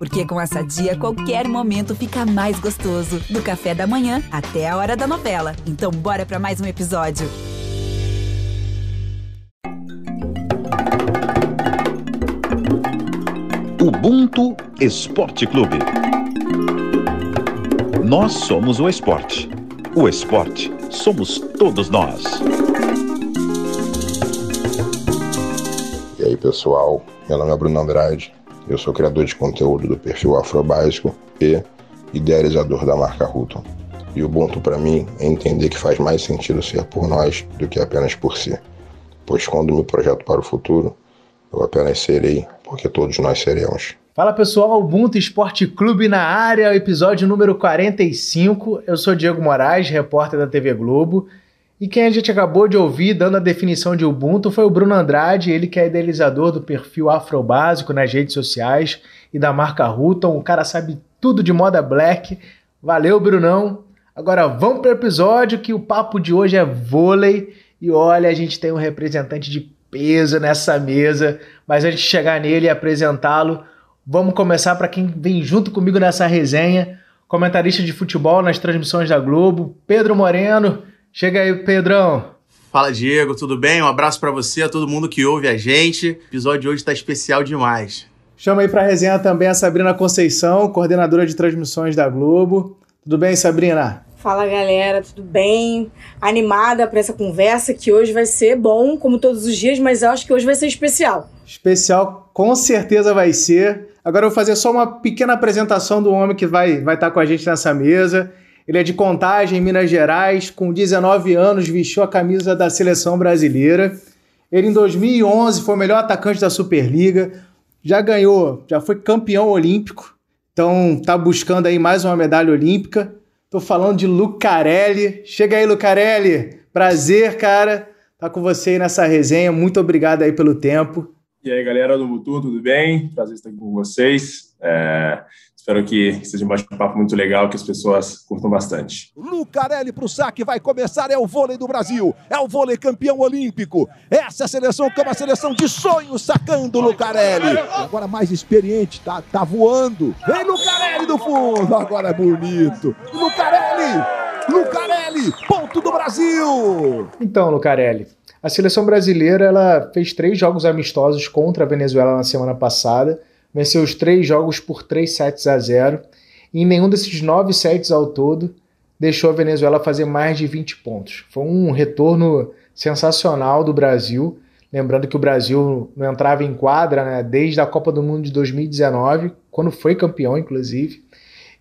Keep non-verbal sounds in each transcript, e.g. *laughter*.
Porque com essa dia, qualquer momento fica mais gostoso. Do café da manhã até a hora da novela. Então, bora para mais um episódio. Ubuntu Esporte Clube. Nós somos o esporte. O esporte somos todos nós. E aí, pessoal? Meu nome é Bruno Andrade. Eu sou criador de conteúdo do perfil Afrobásico e idealizador da marca Ruton. E o Ubuntu para mim é entender que faz mais sentido ser por nós do que apenas por si. Pois quando me projeto para o futuro, eu apenas serei porque todos nós seremos. Fala pessoal, Ubuntu Esporte Clube na área, episódio número 45. Eu sou Diego Moraes, repórter da TV Globo. E quem a gente acabou de ouvir dando a definição de Ubuntu foi o Bruno Andrade, ele que é idealizador do perfil Afrobásico nas redes sociais e da marca Ruton. O cara sabe tudo de moda black. Valeu, Brunão. Agora vamos para o episódio que o papo de hoje é vôlei. E olha, a gente tem um representante de peso nessa mesa, mas antes de chegar nele e apresentá-lo, Vamos começar para quem vem junto comigo nessa resenha, comentarista de futebol nas transmissões da Globo, Pedro Moreno. Chega aí, Pedrão. Fala, Diego, tudo bem? Um abraço para você, a todo mundo que ouve a gente. O episódio de hoje está especial demais. Chama aí para resenha também a Sabrina Conceição, coordenadora de transmissões da Globo. Tudo bem, Sabrina? Fala galera, tudo bem? Animada para essa conversa que hoje vai ser bom, como todos os dias, mas eu acho que hoje vai ser especial. Especial, com certeza vai ser. Agora eu vou fazer só uma pequena apresentação do homem que vai, vai estar com a gente nessa mesa. Ele é de Contagem, Minas Gerais, com 19 anos, vestiu a camisa da seleção brasileira. Ele em 2011 foi o melhor atacante da Superliga, já ganhou, já foi campeão olímpico, então tá buscando aí mais uma medalha olímpica. Tô falando de Lucarelli. Chega aí, Lucarelli. Prazer, cara, tá com você aí nessa resenha. Muito obrigado aí pelo tempo. E aí, galera do Mutu, tudo bem? Prazer estar aqui com vocês. É, espero que seja um bate-papo muito legal, que as pessoas curtam bastante. Lucarelli para o saque, vai começar, é o vôlei do Brasil, é o vôlei campeão olímpico. Essa é seleção que é uma seleção de sonhos, sacando Lucarelli. Agora mais experiente, tá, tá voando. Vem Lucarelli do fundo, agora é bonito. Lucarelli, Lucarelli, ponto do Brasil. Então, Lucarelli, a seleção brasileira ela fez três jogos amistosos contra a Venezuela na semana passada, venceu os três jogos por 3 sets a 0 e em nenhum desses nove sets ao todo deixou a Venezuela fazer mais de 20 pontos. Foi um retorno sensacional do Brasil, lembrando que o Brasil não entrava em quadra né, desde a Copa do Mundo de 2019, quando foi campeão, inclusive.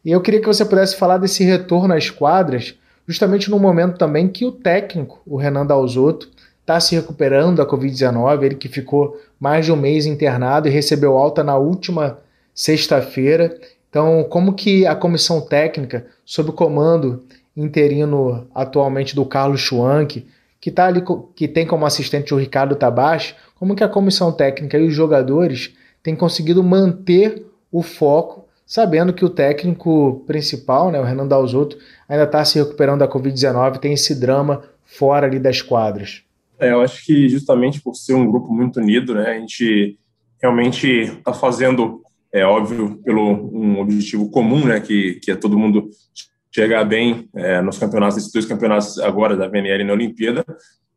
E eu queria que você pudesse falar desse retorno às quadras, justamente no momento também que o técnico, o Renan Dalzotto, está se recuperando da Covid-19, ele que ficou mais de um mês internado e recebeu alta na última sexta-feira. Então, como que a comissão técnica, sob o comando interino atualmente do Carlos Schwank, que, tá ali, que tem como assistente o Ricardo Tabachi, como que a comissão técnica e os jogadores têm conseguido manter o foco, sabendo que o técnico principal, né, o Renan Dalzotto, ainda está se recuperando da Covid-19, tem esse drama fora ali das quadras. É, eu acho que justamente por ser um grupo muito unido, né, a gente realmente está fazendo, é óbvio, pelo um objetivo comum, né, que, que é todo mundo chegar bem é, nos campeonatos, esses dois campeonatos agora da VNL na Olimpíada,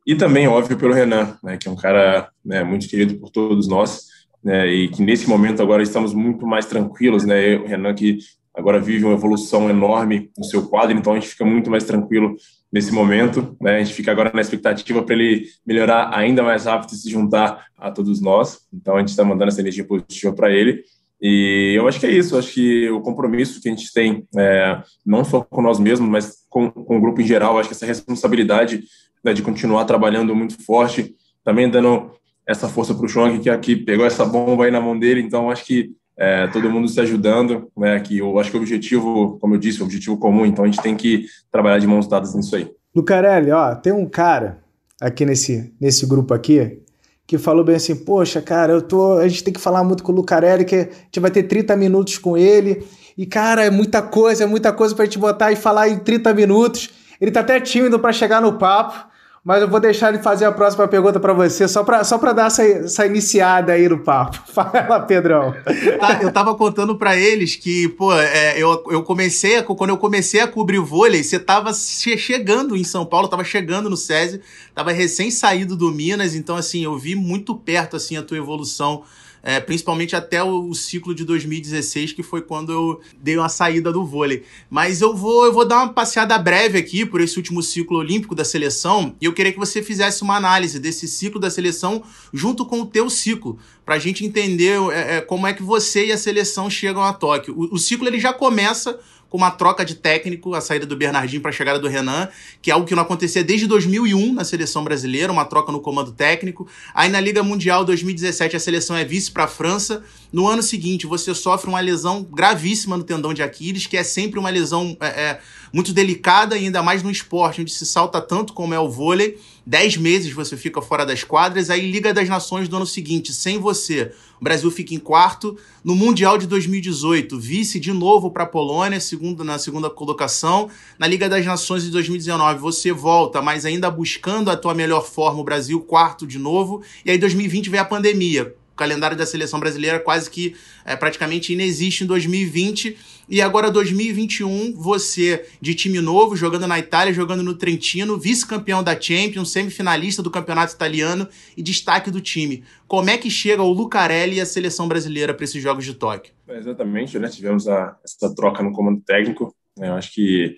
e também, óbvio, pelo Renan, né, que é um cara né, muito querido por todos nós, né, e que nesse momento agora estamos muito mais tranquilos, né, o Renan que agora vive uma evolução enorme no seu quadro, então a gente fica muito mais tranquilo nesse momento. Né? A gente fica agora na expectativa para ele melhorar ainda mais rápido e se juntar a todos nós. Então a gente está mandando essa energia positiva para ele. E eu acho que é isso, acho que o compromisso que a gente tem, é, não só com nós mesmos, mas com, com o grupo em geral, acho que essa responsabilidade né, de continuar trabalhando muito forte, também dando essa força para o Chong, que aqui pegou essa bomba aí na mão dele, então acho que é, todo mundo se ajudando, né? Que eu acho que o objetivo, como eu disse, é o objetivo comum, então a gente tem que trabalhar de mãos dadas nisso aí. Lucarelli, ó, tem um cara aqui nesse, nesse grupo aqui que falou bem assim, poxa, cara, eu tô, a gente tem que falar muito com o Lucarelli, que a gente vai ter 30 minutos com ele, e cara, é muita coisa, é muita coisa pra gente botar e falar em 30 minutos. Ele tá até tímido para chegar no papo, Mas eu vou deixar ele fazer a próxima pergunta para você, só para só dar essa, essa iniciada aí no papo. *laughs* Fala, Pedrão. Tá, eu tava contando para eles que, pô, é, eu, eu comecei, a, quando eu comecei a cobrir vôlei, você tava chegando em São Paulo, tava chegando no SESI, tava recém saído do Minas, então, assim, eu vi muito perto, assim, a tua evolução é, principalmente até o, ciclo de 2016, que foi quando eu dei uma saída do vôlei. Mas eu vou, eu vou dar uma passeada breve aqui por esse último ciclo olímpico da seleção, e eu queria que você fizesse uma análise desse ciclo da seleção junto com o teu ciclo, para a gente entender é, é, como é que você e a seleção chegam a Tóquio. O, o ciclo ele já começa com uma troca de técnico, a saída do Bernardinho para a chegada do Renan, que é algo que não acontecia desde 2001 na seleção brasileira, uma troca no comando técnico. Aí na Liga Mundial 2017 a seleção é vice para a França. No ano seguinte você sofre uma lesão gravíssima no tendão de Aquiles, que é sempre uma lesão é, é, muito delicada, ainda mais no esporte, onde se salta tanto como é o vôlei. Dez meses você fica fora das quadras, aí Liga das Nações do ano seguinte, sem você. O Brasil fica em quarto. No Mundial de 2018, vice de novo para a Polônia, segundo, na segunda colocação. Na Liga das Nações de 2019, você volta, mas ainda buscando a tua melhor forma, o Brasil quarto de novo. E aí 2020 vem a pandemia o calendário da seleção brasileira quase que é, praticamente inexiste em 2020. E agora 2021, você de time novo, jogando na Itália, jogando no Trentino, vice-campeão da Champions, semifinalista do campeonato italiano e destaque do time. Como é que chega o Lucarelli e a seleção brasileira para esses Jogos de Tóquio? É, exatamente, né? Tivemos a, essa troca no comando técnico. Né? Eu acho que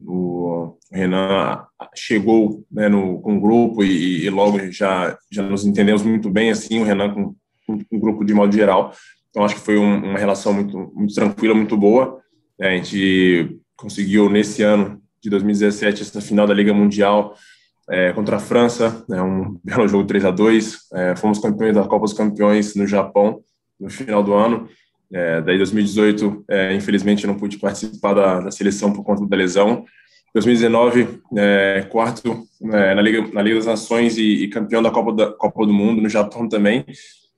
o Renan chegou né, no, com o grupo e, e, logo já, já nos entendemos muito bem, assim, o Renan com um grupo de modo geral. Então, acho que foi um, uma relação muito, muito tranquila, muito boa. É, a gente conseguiu, nesse ano de 2017, essa final da Liga Mundial é, contra a França, né, um belo jogo 3 a 2 é, Fomos campeões da Copa dos Campeões no Japão, no final do ano. É, daí, 2018, é, infelizmente, não pude participar da, da, seleção por conta da lesão. 2019, é, quarto é, na, Liga, na Liga das Nações e, e campeão da Copa, da Copa do Mundo no Japão também.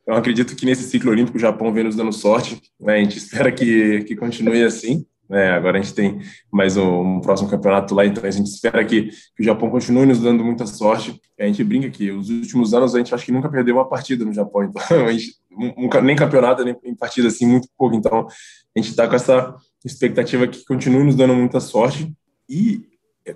Eu acredito que nesse ciclo olímpico o Japão vem nos dando sorte. Né? A gente espera que, que continue assim. Né? Agora a gente tem mais um, um, próximo campeonato lá, então a gente espera que, que, o Japão continue nos dando muita sorte. A gente brinca que os últimos anos a gente acho que nunca perdeu uma partida no Japão, então *laughs* a gente, nunca, nem campeonato, nem partida assim, muito pouco. Então a gente está com essa expectativa que continue nos dando muita sorte. E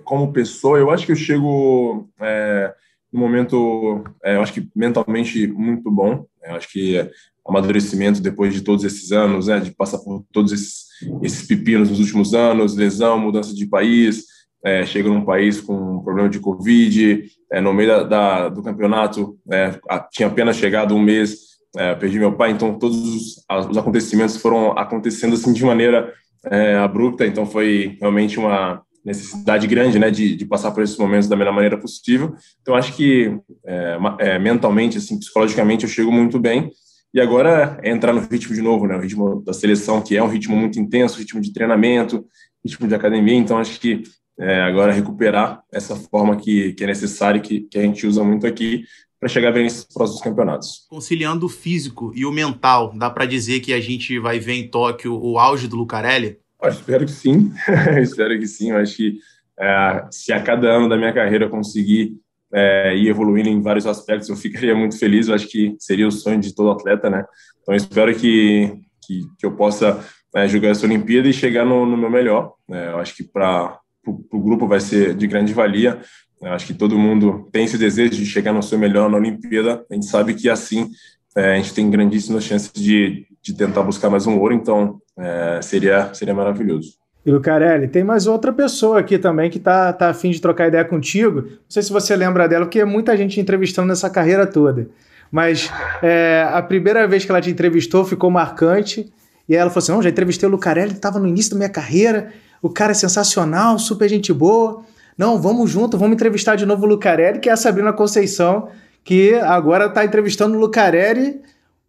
como pessoa, eu acho que eu chego. É, momento, é, eu acho que mentalmente muito bom. Eu acho que amadurecimento depois de todos esses anos, né, de passar por todos esses, esses pepinos nos últimos anos, lesão, mudança de país, é, chega num país com um problema de Covid, é, no meio da, da do campeonato, é, tinha apenas chegado um mês, é, perdi meu pai, então todos os, os, acontecimentos foram acontecendo assim de maneira é, abrupta, então foi realmente uma necessidade grande, né, de, de, passar por esses momentos da melhor maneira possível. Então, acho que é, é, mentalmente, assim, psicologicamente, eu chego muito bem. E agora é entrar no ritmo de novo, né, o ritmo da seleção, que é um ritmo muito intenso, ritmo de treinamento, ritmo de academia. Então, acho que é, agora recuperar essa forma que, que é necessária, que, que a gente usa muito aqui, para chegar bem nesses próximos campeonatos. Conciliando o físico e o mental, dá para dizer que a gente vai ver em Tóquio o auge do Lucarelli? Eu espero que sim, *laughs* espero que sim. Eu acho que é, se a cada ano da minha carreira eu conseguir é, ir evoluindo em vários aspectos, eu ficaria muito feliz. Eu acho que seria o sonho de todo atleta, né? Então, espero que, que, que eu possa é, jogar essa Olimpíada e chegar no, no meu melhor. É, eu acho que para o grupo vai ser de grande valia. Eu acho que todo mundo tem esse desejo de chegar no seu melhor na Olimpíada. A gente sabe que assim é, a gente tem grandíssimas chances de, de tentar buscar mais um ouro, então é, seria, seria maravilhoso. E Lucarelli, tem mais outra pessoa aqui também que tá, tá afim de trocar ideia contigo. Não sei se você lembra dela, porque é muita gente entrevistando nessa carreira toda. Mas é, a primeira vez que ela te entrevistou ficou marcante. E ela falou assim: não, já entrevistei o Lucarelli, estava no início da minha carreira. O cara é sensacional, super gente boa. Não, vamos junto, vamos entrevistar de novo o Lucarelli, que é a Sabrina Conceição, que agora está entrevistando o Lucarelli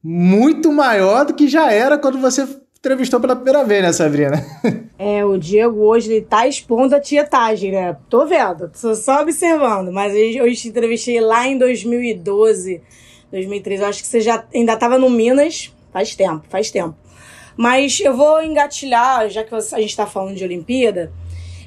muito maior do que já era quando você entrevistou pela primeira vez, né, Sabrina? *laughs* É, o Diego hoje ele tá expondo a tietagem, né? Tô vendo, tô só observando, mas eu te entrevistei lá em 2012, 2013, eu acho que você já ainda tava no Minas, faz tempo, faz tempo. Mas eu vou engatilhar, já que a gente tá falando de Olimpíada,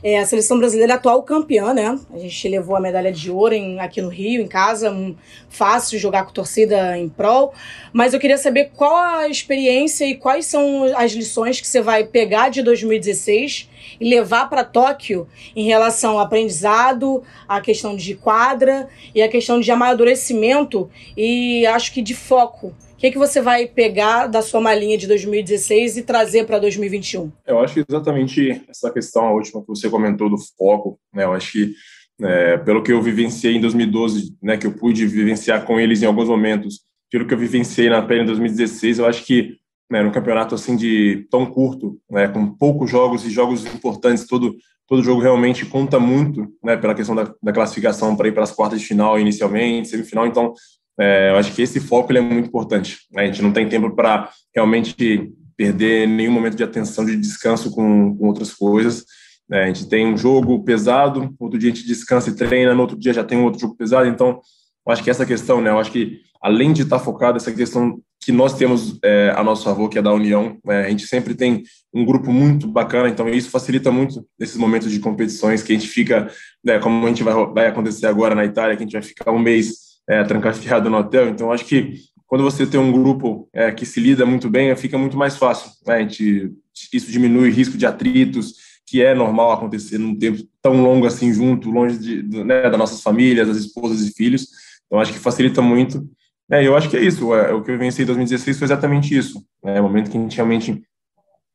É, a seleção brasileira atual campeã, né? A gente levou a medalha de ouro em, aqui no Rio, em casa. Um, fácil jogar com torcida em prol. Mas eu queria saber qual a experiência e quais são as lições que você vai pegar de 2016 e levar para Tóquio em relação ao aprendizado, a questão de quadra e a questão de amadurecimento e acho que de foco o que, que você vai pegar da sua malinha de 2016 e trazer para 2021? Eu acho que exatamente essa questão, a última que você comentou do foco, né? Eu acho que é, pelo que eu vivenciei em 2012, né, que eu pude vivenciar com eles em alguns momentos, pelo que eu vivenciei na pele em 2016, eu acho que né, no campeonato assim de tão curto, né, com poucos jogos e jogos importantes, todo todo jogo realmente conta muito, né, pela questão da, da classificação para ir para as quartas de final inicialmente, semifinal. Então, é, eu acho que esse foco é muito importante. Né? A gente não tem tempo para realmente perder nenhum momento de atenção, de descanso com, com outras coisas. É, a gente tem um jogo pesado, outro dia a gente descansa e treina, no outro dia já tem um outro jogo pesado. Então, eu acho que essa questão, né? Eu acho que além de estar focado essa questão que nós temos é, a nosso favor, que é da união, é, a gente sempre tem um grupo muito bacana, então isso facilita muito nesses momentos de competições que a gente fica, né, como a gente vai, vai acontecer agora na Itália, que a gente vai ficar um mês é, trancafiado no hotel. Então, acho que quando você tem um grupo é, que se lida muito bem, fica muito mais fácil. Né? Gente, isso diminui o risco de atritos, que é normal acontecer num tempo tão longo assim junto, longe de, né, das nossas famílias, das esposas e filhos. Então, acho que facilita muito. É, eu acho que é isso. É, o que eu venci em 2016 foi exatamente isso. É o momento que a gente realmente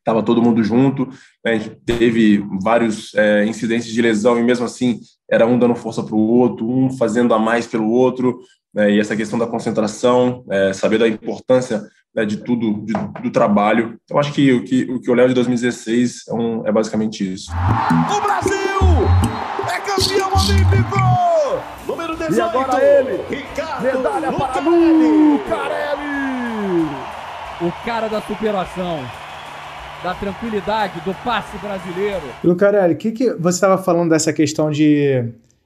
estava todo mundo junto, né, a gente teve vários é, incidentes de lesão e mesmo assim era um dando força para o outro, um fazendo a mais pelo outro, né, e essa questão da concentração, é, saber da importância né, de tudo, de, do trabalho. Então, acho que o que, o que eu levo de 2016 é, um, é basicamente isso. O Brasil é campeão olímpico! Número 18, e agora ele, Ricardo medalha para Lucarelli! O cara da superação da tranquilidade, do passe brasileiro. Lucarelli, o que, que você estava falando dessa questão de.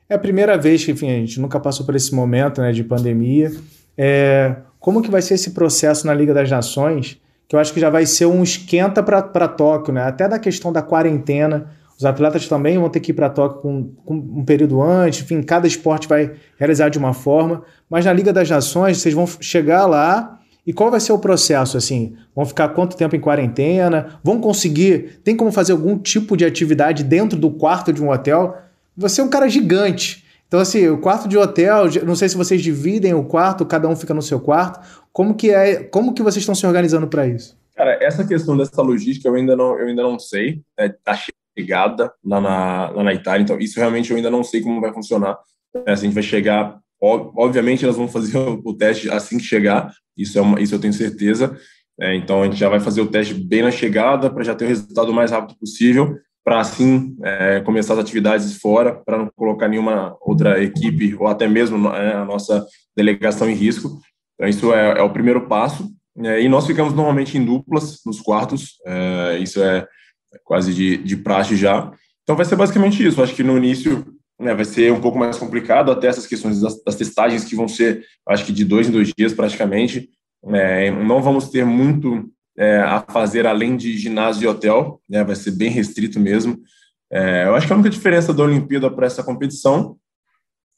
É a primeira vez que, enfim, a gente nunca passou por esse momento né, de pandemia. É... Como que vai ser esse processo na Liga das Nações? Que eu acho que já vai ser um esquenta para Tóquio, né? Até da questão da quarentena. Os atletas também vão ter que ir para Tóquio com, com, um período antes, enfim, cada esporte vai realizar de uma forma. Mas na Liga das Nações, vocês vão chegar lá e qual vai ser o processo assim? Vão ficar quanto tempo em quarentena? Vão conseguir? Tem como fazer algum tipo de atividade dentro do quarto de um hotel? Você é um cara gigante. Então assim, o quarto de hotel, não sei se vocês dividem o quarto, cada um fica no seu quarto. Como que é? Como que vocês estão se organizando para isso? Cara, essa questão dessa logística eu ainda não, eu ainda não sei. Né? Tá chegada lá na, lá na Itália, então isso realmente eu ainda não sei como vai funcionar. É, a gente vai chegar Obviamente, elas vão fazer *laughs* o teste assim que chegar, isso, é uma, isso eu tenho certeza. É, então, a gente já vai fazer o teste bem na chegada, para já ter o resultado o mais rápido possível, para assim é, começar as atividades fora, para não colocar nenhuma outra equipe ou até mesmo é, a nossa delegação em risco. Então, isso é, é o primeiro passo. É, e nós ficamos normalmente em duplas nos quartos, é, isso é quase de, de praxe já. Então, vai ser basicamente isso. Acho que no início né, vai ser um pouco mais complicado até essas questões das, das, testagens que vão ser, acho que de dois em dois dias praticamente. É, não vamos ter muito é, a fazer além de ginásio e hotel, né, vai ser bem restrito mesmo. É, eu acho que a única diferença da Olimpíada para essa competição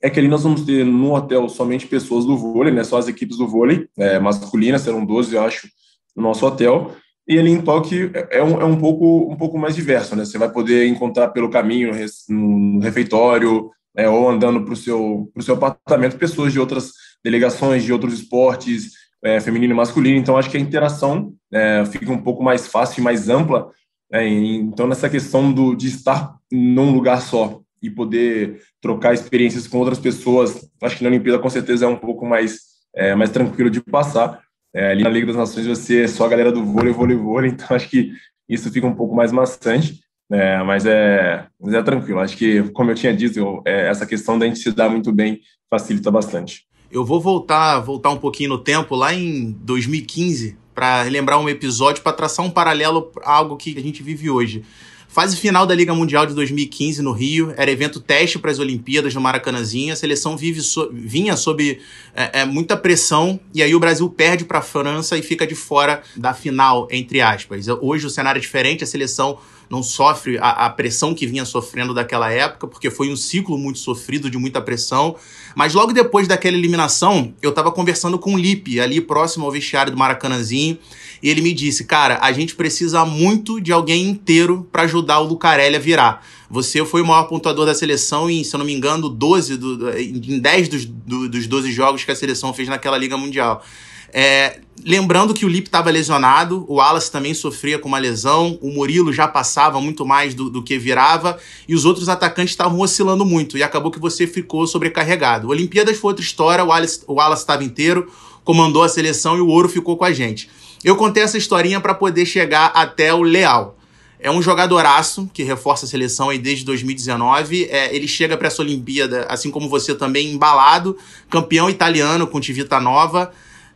é que ali nós vamos ter no hotel somente pessoas do vôlei, né, só as equipes do vôlei é, masculinas, serão 12, eu acho, no nosso hotel. E ali em Tóquio é, é um, é um, pouco, um pouco mais diverso, né? Você vai poder encontrar pelo caminho, no refeitório, é, ou andando para o seu, seu apartamento, pessoas de outras delegações, de outros esportes, é, feminino e masculino. Então, acho que a interação é, fica um pouco mais fácil e mais ampla. Né? então, nessa questão do, de estar num lugar só e poder trocar experiências com outras pessoas, acho que na Olimpíada, com certeza, é um pouco mais, é, mais tranquilo de passar. É, ali na Liga das Nações você é só a galera do vôlei, vôlei, vôlei, então acho que isso fica um pouco mais maçante, é, mas, é, mas é tranquilo. Acho que, como eu tinha dito, eu, é, essa questão da gente se dar muito bem facilita bastante. Eu vou voltar, voltar um pouquinho no tempo, lá em 2015, para lembrar um episódio, para traçar um paralelo a algo que a gente vive hoje. Fase final da Liga Mundial de 2015 no Rio, era evento teste para as Olimpíadas no Maracanãzinho. A seleção vive so, vinha sob é, é, muita pressão e aí o Brasil perde para a França e fica de fora da final, entre aspas. Hoje o cenário é diferente, a seleção não sofre a, a, pressão que vinha sofrendo daquela época, porque foi um ciclo muito sofrido de muita pressão. Mas logo depois daquela eliminação, eu estava conversando com o Lipe, ali próximo ao vestiário do Maracanãzinho, e ele me disse: Cara, a gente precisa muito de alguém inteiro para ajudar o Lucarelli a virar. Você foi o maior pontuador da seleção em, se eu não me engano, 12 do, em 10 dos, do, dos 12 jogos que a seleção fez naquela Liga Mundial. É, lembrando que o Lipe estava lesionado, o Wallace também sofria com uma lesão, o Murilo já passava muito mais do, do que virava, e os outros atacantes estavam oscilando muito, e acabou que você ficou sobrecarregado. Olimpíadas foi outra história, o Wallace estava inteiro, comandou a seleção e o ouro ficou com a gente. Eu contei essa historinha para poder chegar até o Leal. É um jogadoraço que reforça a seleção aí desde 2019. É, ele chega para essa Olimpíada, assim como você também, embalado, campeão italiano com Tivita Nova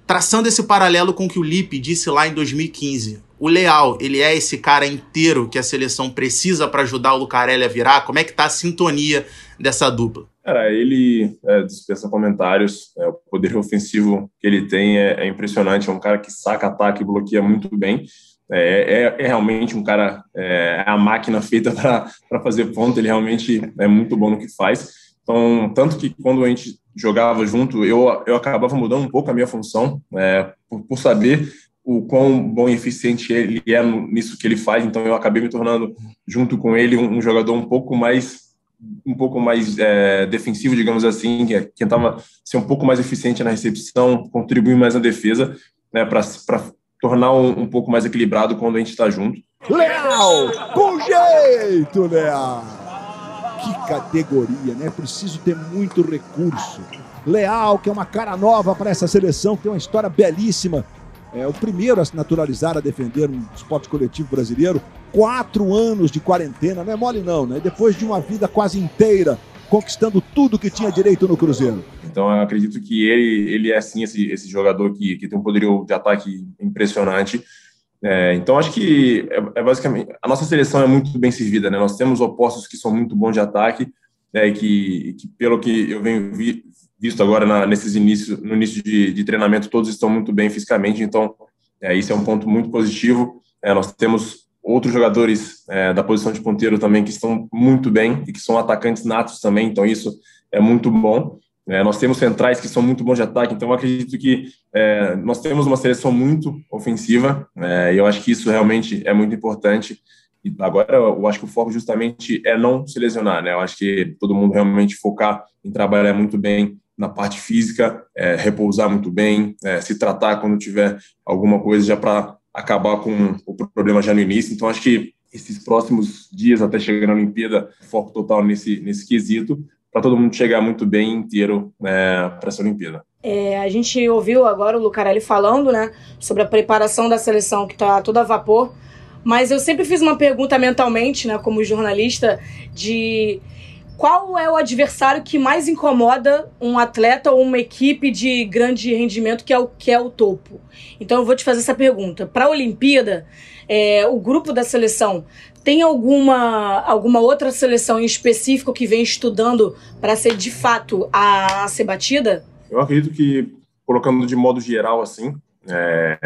traçando esse paralelo com o que o Lipe disse lá em 2015. O Leal, ele é esse cara inteiro que a seleção precisa para ajudar o Lucarelli a virar? Como é que tá a sintonia dessa dupla? Cara, ele é, dispensa comentários. É, o poder ofensivo que ele tem é, é, impressionante. É um cara que saca ataque e bloqueia muito bem. É, é, é realmente um cara, é, é a máquina feita *laughs* para fazer ponto. Ele realmente é muito bom no que faz. Então, tanto que quando a gente jogava junto, eu, eu acabava mudando um pouco a minha função, é, por, por, saber o quão bom e eficiente ele é nisso que ele faz. Então, eu acabei me tornando, junto com ele, um, um jogador um pouco mais um pouco mais é, defensivo, digamos assim, que é, tentava ser um pouco mais eficiente na recepção, contribuir mais na defesa, né, para tornar um, um, pouco mais equilibrado quando a gente está junto. Leal! Com jeito, Leal! Que categoria, né? Preciso ter muito recurso. Leal, que é uma cara nova para essa seleção, tem uma história belíssima. É o primeiro a se naturalizar, a defender um esporte coletivo brasileiro. Quatro anos de quarentena, não é mole não, né? Depois de uma vida quase inteira conquistando tudo que tinha direito no Cruzeiro. Então, eu acredito que ele, ele é, sim, esse, esse jogador que, que tem um poderio de ataque impressionante. É, então, acho que é, é, basicamente a nossa seleção é muito bem servida, né? Nós temos opostos que são muito bons de ataque, né? Que, que pelo que eu venho vi, visto agora na, nesses inícios, no início de, de, treinamento, todos estão muito bem fisicamente. Então, é, isso é um ponto muito positivo. É, nós temos outros jogadores é, da posição de ponteiro também que estão muito bem e que são atacantes natos também. Então, isso é muito bom. É, nós temos centrais que são muito bons de ataque, então eu acredito que é, nós temos uma seleção muito ofensiva, é, e eu acho que isso realmente é muito importante. E agora eu acho que o foco justamente é não se lesionar, né? Eu acho que todo mundo realmente focar em trabalhar muito bem na parte física, é, repousar muito bem, é, se tratar quando tiver alguma coisa já para acabar com o problema já no início. Então acho que esses próximos dias até chegar na Olimpíada, foco total nesse nesse quesito, para todo mundo chegar muito bem inteiro né, para essa Olimpíada. É, a gente ouviu agora o Lucarelli falando né, sobre a preparação da seleção que está toda a vapor, mas eu sempre fiz uma pergunta mentalmente, né, como jornalista, de qual é o adversário que mais incomoda um atleta ou uma equipe de grande rendimento que é o que é o topo. Então eu vou te fazer essa pergunta. Para a Olimpíada, é, o grupo da seleção tem alguma, alguma outra seleção em específico que vem estudando para ser de fato a, a, ser batida? Eu acredito que, colocando de modo geral assim, é,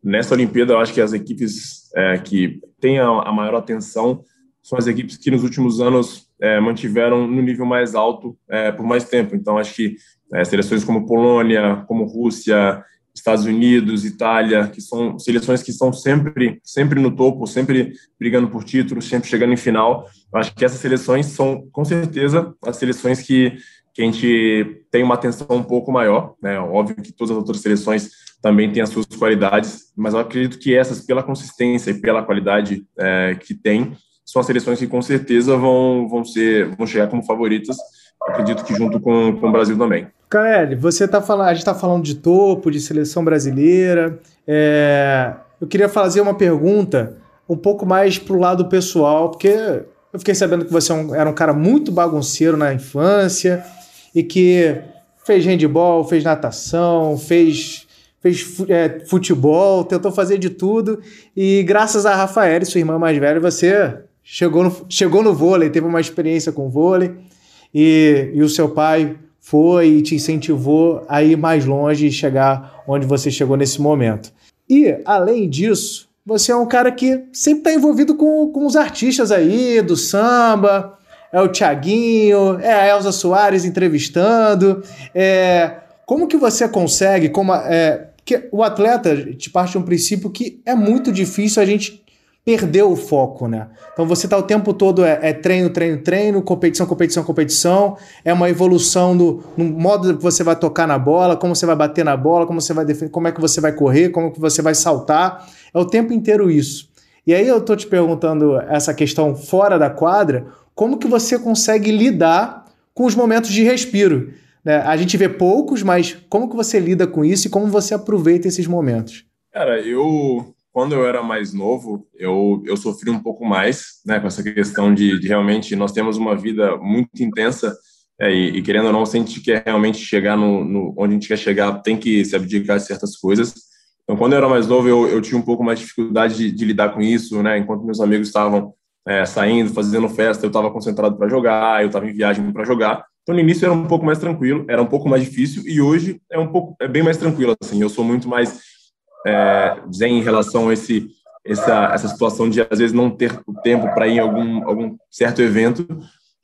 nessa Olimpíada eu acho que as equipes é, que têm a, a, maior atenção são as equipes que nos últimos anos é, mantiveram no nível mais alto é, por mais tempo. Então acho que é, seleções como Polônia, como Rússia, Estados Unidos, Itália, que são seleções que estão sempre, sempre no topo, sempre brigando por títulos, sempre chegando em final. Acho que essas seleções são, com certeza, as seleções que, que a gente tem uma atenção um pouco maior. Né? Óbvio que todas as outras seleções também têm as suas qualidades, mas eu acredito que essas, pela consistência e pela qualidade é, que tem, são as seleções que com certeza vão, vão, ser, vão chegar como favoritas. acredito que junto com, com o Brasil também. Kaeli, você tá falando, a gente está falando de topo, de seleção brasileira. É, eu queria fazer uma pergunta um pouco mais pro lado pessoal, porque eu fiquei sabendo que você é era um cara muito bagunceiro na infância e que fez handball, fez natação, fez, fez é, futebol, tentou fazer de tudo. E graças a Rafael, sua irmã mais velha, você chegou no, chegou no vôlei, teve uma experiência com vôlei e, e o seu pai foi e te incentivou a ir mais longe e chegar onde você chegou nesse momento. E, além disso, você é um cara que sempre está envolvido com, com os artistas aí, do samba, é o Tiaguinho, é a Elza Soares entrevistando. É, como que você consegue, como é, que o atleta te parte de um princípio que é muito difícil a gente perdeu o foco, né? Então você tá o tempo todo é, é, treino, treino, treino, competição, competição, competição, é uma evolução do no modo que você vai tocar na bola, como você vai bater na bola, como você vai defender, como é que você vai correr, como que você vai saltar, é o tempo inteiro isso. E aí eu tô te perguntando essa questão fora da quadra, como que você consegue lidar com os momentos de respiro? Né? A gente vê poucos, mas como que você lida com isso e como você aproveita esses momentos? Cara, eu quando eu era mais novo, eu, eu sofri um pouco mais, né, com essa questão de, de realmente nós temos uma vida muito intensa é, e, e, querendo ou não, se a gente quer realmente chegar no, no, onde a gente quer chegar, tem que se abdicar de certas coisas. Então, quando eu era mais novo, eu, eu tinha um pouco mais de dificuldade de, de lidar com isso, né? Enquanto meus amigos estavam é, saindo, fazendo festa, eu estava concentrado para jogar, eu estava em viagem para jogar. Então, no início era um pouco mais tranquilo, era um pouco mais difícil e hoje é um pouco, é bem mais tranquilo. Assim, eu sou muito mais é, em relação a esse, essa, essa situação de, às vezes, não ter o tempo para ir em algum, algum certo evento,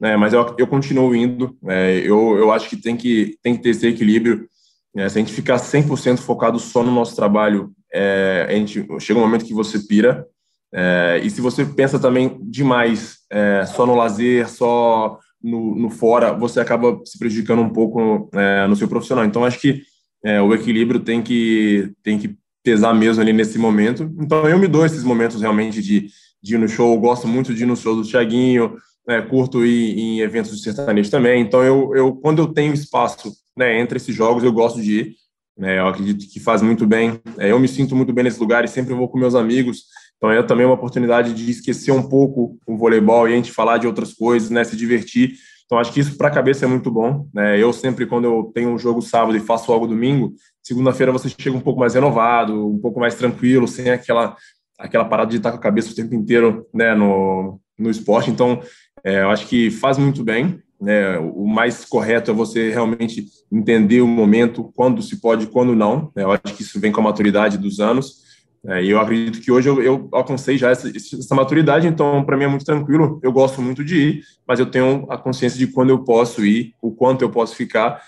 né, mas eu, eu continuo indo. É, eu, eu acho que tem, que tem que ter esse equilíbrio. Né, se a gente ficar 100% focado só no nosso trabalho, é, a gente, chega um momento que você pira. É, e se você pensa também demais é, só no lazer, só no, no, fora, você acaba se prejudicando um pouco é, no seu profissional. Então, acho que é, o equilíbrio tem que, tem que pesar mesmo ali nesse momento. Então eu me dou esses momentos realmente de, de ir no show, gosto muito de ir no show do Thiaguinho, né, curto ir em eventos de sertanejo também. Então eu, eu quando eu tenho espaço né, entre esses jogos, eu gosto de ir. Né, eu acredito que faz muito bem. É, eu me sinto muito bem nesses lugares, sempre vou com meus amigos. Então é também uma oportunidade de esquecer um pouco o voleibol e a gente falar de outras coisas, né, se divertir. Então acho que isso para a cabeça é muito bom. Né? Eu sempre, quando eu tenho um jogo sábado e faço algo domingo, segunda-feira você chega um pouco mais renovado, um pouco mais tranquilo, sem aquela aquela parada de estar com a cabeça o tempo inteiro né, no, no esporte. Então, é, eu acho que faz muito bem. Né? O mais correto é você realmente entender o momento, quando se pode, quando não. Né? Eu acho que isso vem com a maturidade dos anos. É, e eu acredito que hoje eu, eu alcancei já essa, essa maturidade, então para mim é muito tranquilo. Eu gosto muito de ir, mas eu tenho a consciência de quando eu posso ir, o quanto eu posso ficar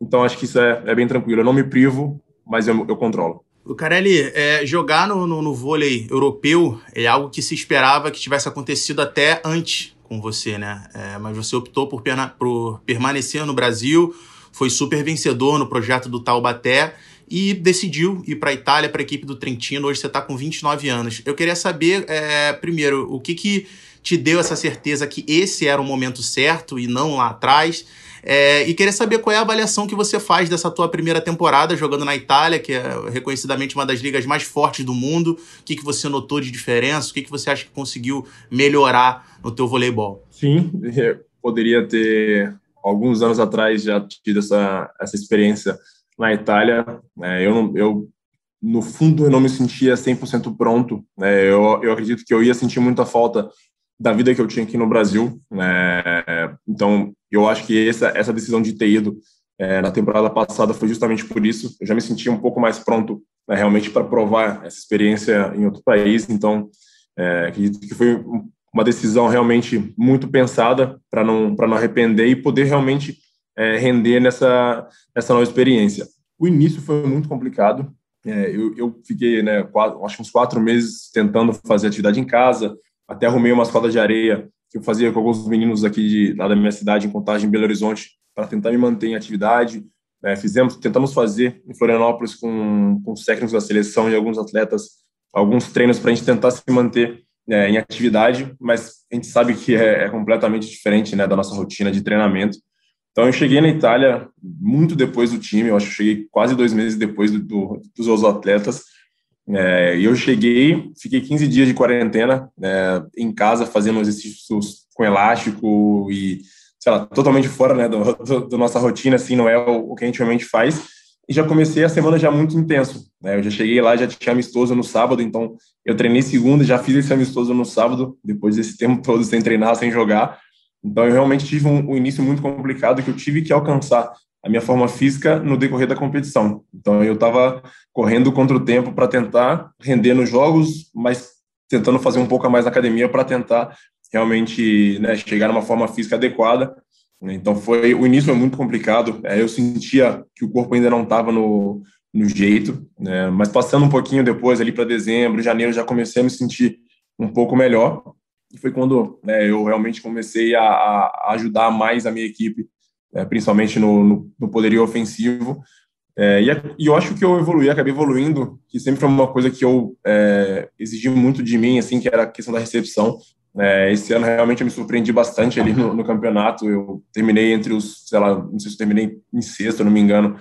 então acho que isso é, é bem tranquilo. Eu não me privo, mas eu, eu controlo. Lucarelli, é, jogar no, no, no, vôlei europeu é algo que se esperava que tivesse acontecido até antes com você, né? É, mas você optou por, perna, por permanecer no Brasil, foi super vencedor no projeto do Taubaté e decidiu ir para a Itália, para a equipe do Trentino. Hoje você está com 29 anos. Eu queria saber, é, primeiro, o que, que te deu essa certeza que esse era o momento certo e não lá atrás? É, e queria saber qual é a avaliação que você faz dessa tua primeira temporada jogando na Itália, que é reconhecidamente uma das ligas mais fortes do mundo. O que, que você notou de diferença? O que, que você acha que conseguiu melhorar no teu voleibol? Sim, *laughs* poderia ter alguns anos atrás já tido essa, essa experiência na Itália. É, eu, eu, no fundo, eu não me sentia 100% pronto. É, eu, eu acredito que eu ia sentir muita falta da vida que eu tinha aqui no Brasil. É, então, eu acho que essa, essa decisão de ter ido é, na temporada passada foi justamente por isso. Eu já me sentia um pouco mais pronto né, realmente para provar essa experiência em outro país. Então, é, acredito que foi uma decisão realmente muito pensada para não, não arrepender e poder realmente é, render nessa, nessa nova experiência. O início foi muito complicado. É, eu, eu, fiquei, né, quatro, acho uns quatro meses tentando fazer atividade em casa, até arrumei uma escola de areia que eu fazia com alguns meninos aqui de, lá da minha cidade, em Contagem, Belo Horizonte, para tentar me manter em atividade. É, fizemos, tentamos fazer em Florianópolis com, com os técnicos da seleção e alguns atletas, alguns treinos para a gente tentar se manter é, em atividade, mas a gente sabe que é, é completamente diferente né, da nossa rotina de treinamento. Então eu cheguei na Itália muito depois do time, eu acho que cheguei quase dois meses depois do, do, dos outros atletas, é, eu cheguei, fiquei 15 dias de quarentena é, em casa, fazendo exercícios com elástico e, sei lá, totalmente fora né, do nossa rotina, assim, não é o, o, que a gente realmente faz. e já comecei a semana já muito intenso. Né? Eu já cheguei lá, já tinha amistoso no sábado, então eu treinei segunda, já fiz esse amistoso no sábado, depois desse tempo *laughs* todo sem treinar, sem jogar. Então eu realmente tive um, um início muito complicado que eu tive que alcançar a minha forma física no decorrer da competição. Então eu estava correndo contra o tempo para tentar render nos jogos, mas tentando fazer um pouco a mais na academia para tentar realmente né, chegar numa forma física adequada. Então foi o início foi muito complicado. É, eu sentia que o corpo ainda não estava no, no jeito, né, mas passando um pouquinho depois ali para dezembro, janeiro já comecei a me sentir um pouco melhor. E foi quando né, eu realmente comecei a, a ajudar mais a minha equipe é, principalmente no, no, no, poderio ofensivo. É, e, e, eu acho que eu evoluí, acabei evoluindo, que sempre foi uma coisa que eu é, exigi muito de mim, assim, que era a questão da recepção. É, esse ano realmente eu me surpreendi bastante ali no, no, campeonato. Eu terminei entre os, sei lá, não sei se terminei em sexto, não me engano,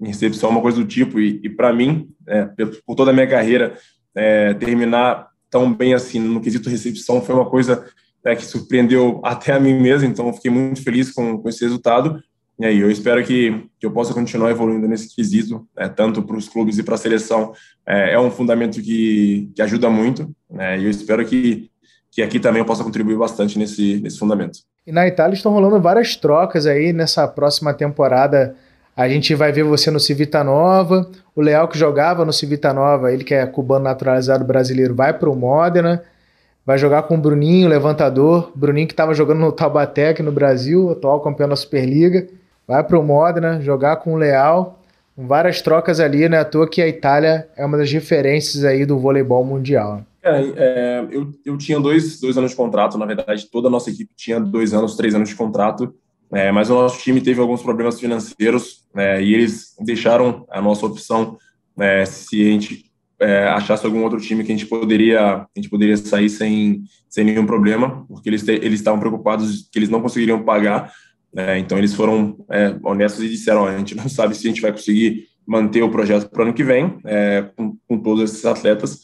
em recepção, uma coisa do tipo. E, e para mim, é, por toda a minha carreira, é, terminar tão bem assim no quesito recepção foi uma coisa né, que surpreendeu até a mim mesmo, então fiquei muito feliz com, com esse resultado. E aí, eu espero que, que eu possa continuar evoluindo nesse quesito, né, tanto para os clubes e para a seleção. É, é, um fundamento que, que ajuda muito, né, e eu espero que, que aqui também eu possa contribuir bastante nesse, nesse fundamento. E na Itália estão rolando várias trocas aí nessa próxima temporada. A gente vai ver você no Civita Nova, o Leal que jogava no Civita Nova, ele que é cubano naturalizado brasileiro, vai para o Modena. Vai jogar com o Bruninho, levantador. Bruninho que estava jogando no Taubaté aqui no Brasil, atual campeão da Superliga. Vai para o Modena jogar com o Leal. Várias trocas ali, né? À toa que a Itália é uma das referências aí do voleibol mundial. É, é, eu, eu tinha dois, dois anos de contrato, na verdade, toda a nossa equipe tinha dois anos, três anos de contrato, é, mas o nosso time teve alguns problemas financeiros é, e eles deixaram a nossa opção é, se a gente é, achasse algum outro time que a gente poderia, a gente poderia sair sem, sem nenhum problema, porque eles, te, eles estavam preocupados que eles não conseguiriam pagar. Né? Então, eles foram é, honestos e disseram: a gente não sabe se a gente vai conseguir manter o projeto para o ano que vem, é, com, com todos esses atletas.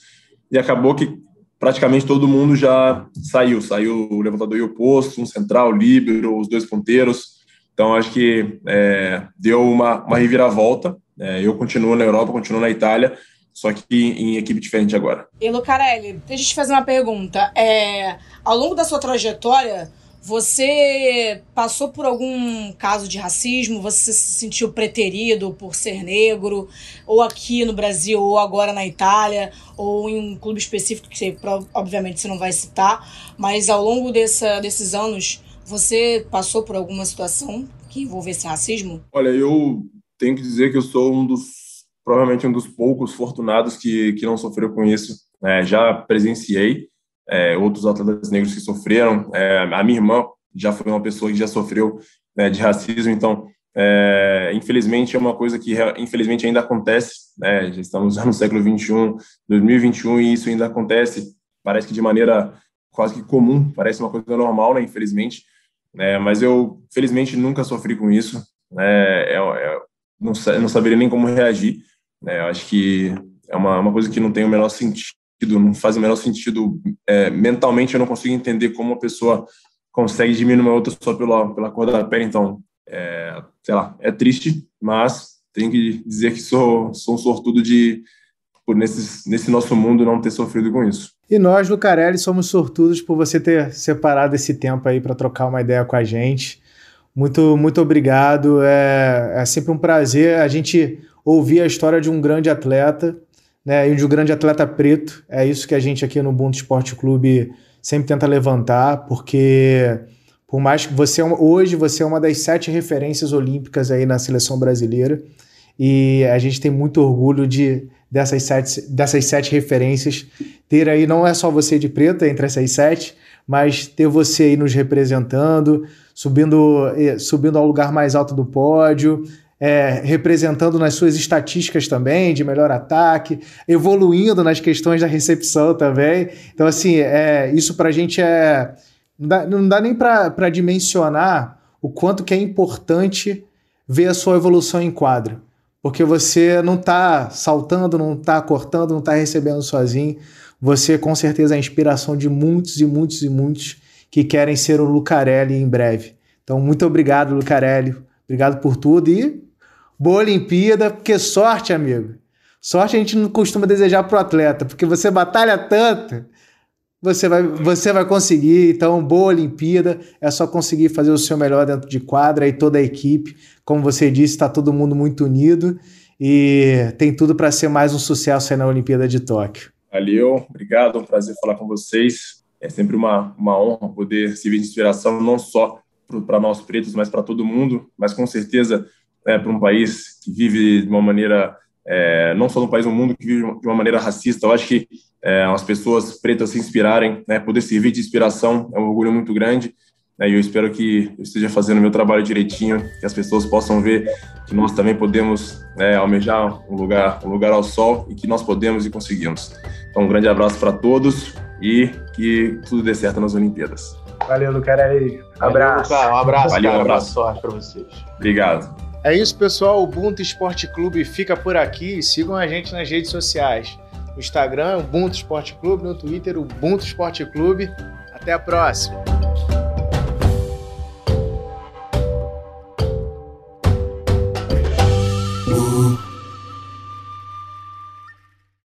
E acabou que praticamente todo mundo já saiu. Saiu o levantador e o posto, um central, líbero, os dois ponteiros. Então, acho que é, deu uma, uma reviravolta. É, eu continuo na Europa, continuo na Itália, só que em equipe diferente agora. E Lucarelli, deixa eu te fazer uma pergunta. É, ao longo da sua trajetória, você passou por algum caso de racismo? Você se sentiu preterido por ser negro? Ou aqui no Brasil, ou agora na Itália, ou em um clube específico que você, obviamente você não vai citar, mas ao longo dessa, desses anos, você passou por alguma situação que envolvesse racismo? Olha, eu tenho que dizer que eu sou um dos provavelmente um dos poucos fortunados que, que não sofreu com isso. É, já presenciei é, outros atletas negros que sofreram. É, a minha irmã já foi uma pessoa que já sofreu né, de racismo, então, é, infelizmente, é uma coisa que infelizmente ainda acontece. Né, já estamos no século 21, 2021, e isso ainda acontece. Parece que de maneira quase que comum, parece uma coisa normal, né, infelizmente. É, mas eu, felizmente, nunca sofri com isso. Né, é, é, não, não saberia nem como reagir. Né? Eu acho que é uma, uma coisa que não tem o menor sentido, não faz o menor sentido. É, mentalmente, eu não consigo entender como uma pessoa consegue diminuir uma outra só pela, pela cor da pele. Então, é, sei lá, é triste, mas tenho que dizer que sou, sou um sortudo de, por nesse, nesse nosso mundo, não ter sofrido com isso. E nós, do Carelli, somos sortudos por você ter separado esse tempo aí para trocar uma ideia com a gente. Muito, muito obrigado. É, é sempre um prazer. A gente ouvir a história de um grande atleta, né, e de um grande atleta preto. É isso que a gente aqui no Ubuntu Esporte Clube sempre tenta levantar, porque por mais que você hoje você é uma das sete referências olímpicas aí na seleção brasileira e a gente tem muito orgulho de dessas sete, dessas sete referências ter aí não é só você de preta entre essas sete, mas ter você aí nos representando, subindo eh, subindo ao lugar mais alto do pódio, é, representando nas suas estatísticas também, de melhor ataque, evoluindo nas questões da recepção também. Então, assim, é, isso para a gente é. Não dá, não dá nem para dimensionar o quanto que é importante ver a sua evolução em quadro. Porque você não está saltando, não está cortando, não está recebendo sozinho. Você, com certeza, é a inspiração de muitos e muitos e muitos que querem ser o Lucarelli em breve. Então, muito obrigado, Lucarelli. Obrigado por tudo e Boa Olimpíada, porque sorte, amigo. Sorte a gente não costuma desejar pro atleta, porque você batalha tanto, você vai, você vai conseguir. Então, boa Olimpíada. É só conseguir fazer o seu melhor dentro de quadra e toda a equipe. Como você disse, está todo mundo muito unido e tem tudo para ser mais um sucesso aí na Olimpíada de Tóquio. Valeu, obrigado, um prazer falar com vocês. É sempre uma, uma honra poder servir de inspiração, não só para nós pretos, mas para todo mundo, mas com certeza é, para um país que vive de uma maneira, é, não só no país, no mundo que vive de uma maneira racista. Eu acho que é, as pessoas pretas se inspirarem, né, poder servir de inspiração é um orgulho muito grande. Né, e eu espero que eu esteja fazendo meu trabalho direitinho, que as pessoas possam ver que nós também podemos né, almejar um lugar, um lugar ao sol e que nós podemos e conseguimos. Então, um grande abraço para todos e que tudo dê certo nas Olimpíadas. Valeu, Lucarelli. Abraço. Valeu, um abraço, Valeu, cara. um abraço. Boa sorte para vocês. Obrigado. É isso, pessoal. O Ubuntu Esporte Clube fica por aqui. Sigam a gente nas redes sociais. No Instagram, Ubuntu Esporte Clube. No Twitter, Ubuntu Esporte Clube. Até a próxima.